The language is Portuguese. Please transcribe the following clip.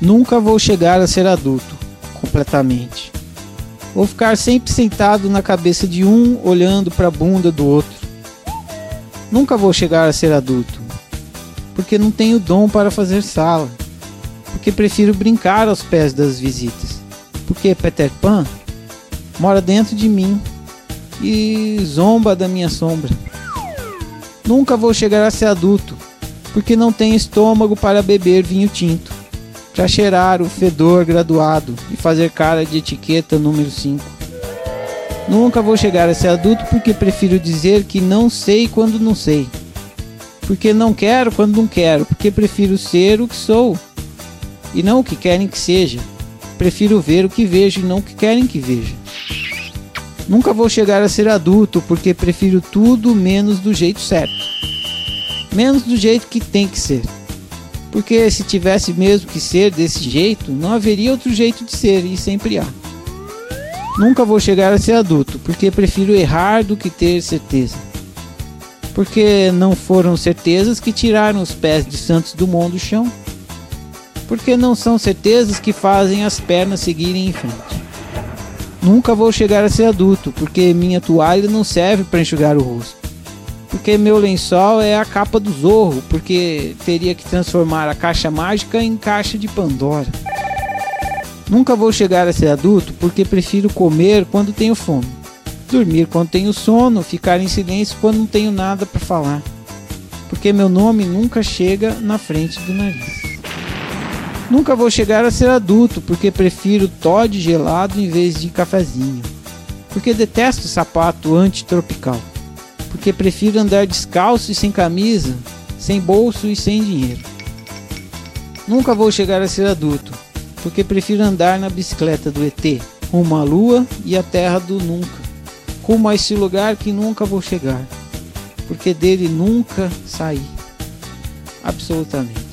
Nunca vou chegar a ser adulto completamente. Vou ficar sempre sentado na cabeça de um, olhando para a bunda do outro. Nunca vou chegar a ser adulto, porque não tenho dom para fazer sala, porque prefiro brincar aos pés das visitas, porque Peter Pan mora dentro de mim e zomba da minha sombra. Nunca vou chegar a ser adulto, porque não tenho estômago para beber vinho tinto, para cheirar o fedor graduado e fazer cara de etiqueta número 5. Nunca vou chegar a ser adulto porque prefiro dizer que não sei quando não sei. Porque não quero quando não quero, porque prefiro ser o que sou e não o que querem que seja. Prefiro ver o que vejo e não o que querem que veja. Nunca vou chegar a ser adulto porque prefiro tudo menos do jeito certo. Menos do jeito que tem que ser. Porque se tivesse mesmo que ser desse jeito, não haveria outro jeito de ser e sempre há. Nunca vou chegar a ser adulto porque prefiro errar do que ter certeza. Porque não foram certezas que tiraram os pés de Santos Dumont do chão. Porque não são certezas que fazem as pernas seguirem em frente. Nunca vou chegar a ser adulto, porque minha toalha não serve para enxugar o rosto. Porque meu lençol é a capa do zorro, porque teria que transformar a caixa mágica em caixa de Pandora. Nunca vou chegar a ser adulto porque prefiro comer quando tenho fome, dormir quando tenho sono, ficar em silêncio quando não tenho nada para falar. Porque meu nome nunca chega na frente do nariz. Nunca vou chegar a ser adulto porque prefiro Todd gelado em vez de cafezinho. Porque detesto sapato antitropical. Porque prefiro andar descalço e sem camisa, sem bolso e sem dinheiro. Nunca vou chegar a ser adulto porque prefiro andar na bicicleta do ET, rumo à lua e à terra do nunca, rumo a esse lugar que nunca vou chegar, porque dele nunca saí. Absolutamente.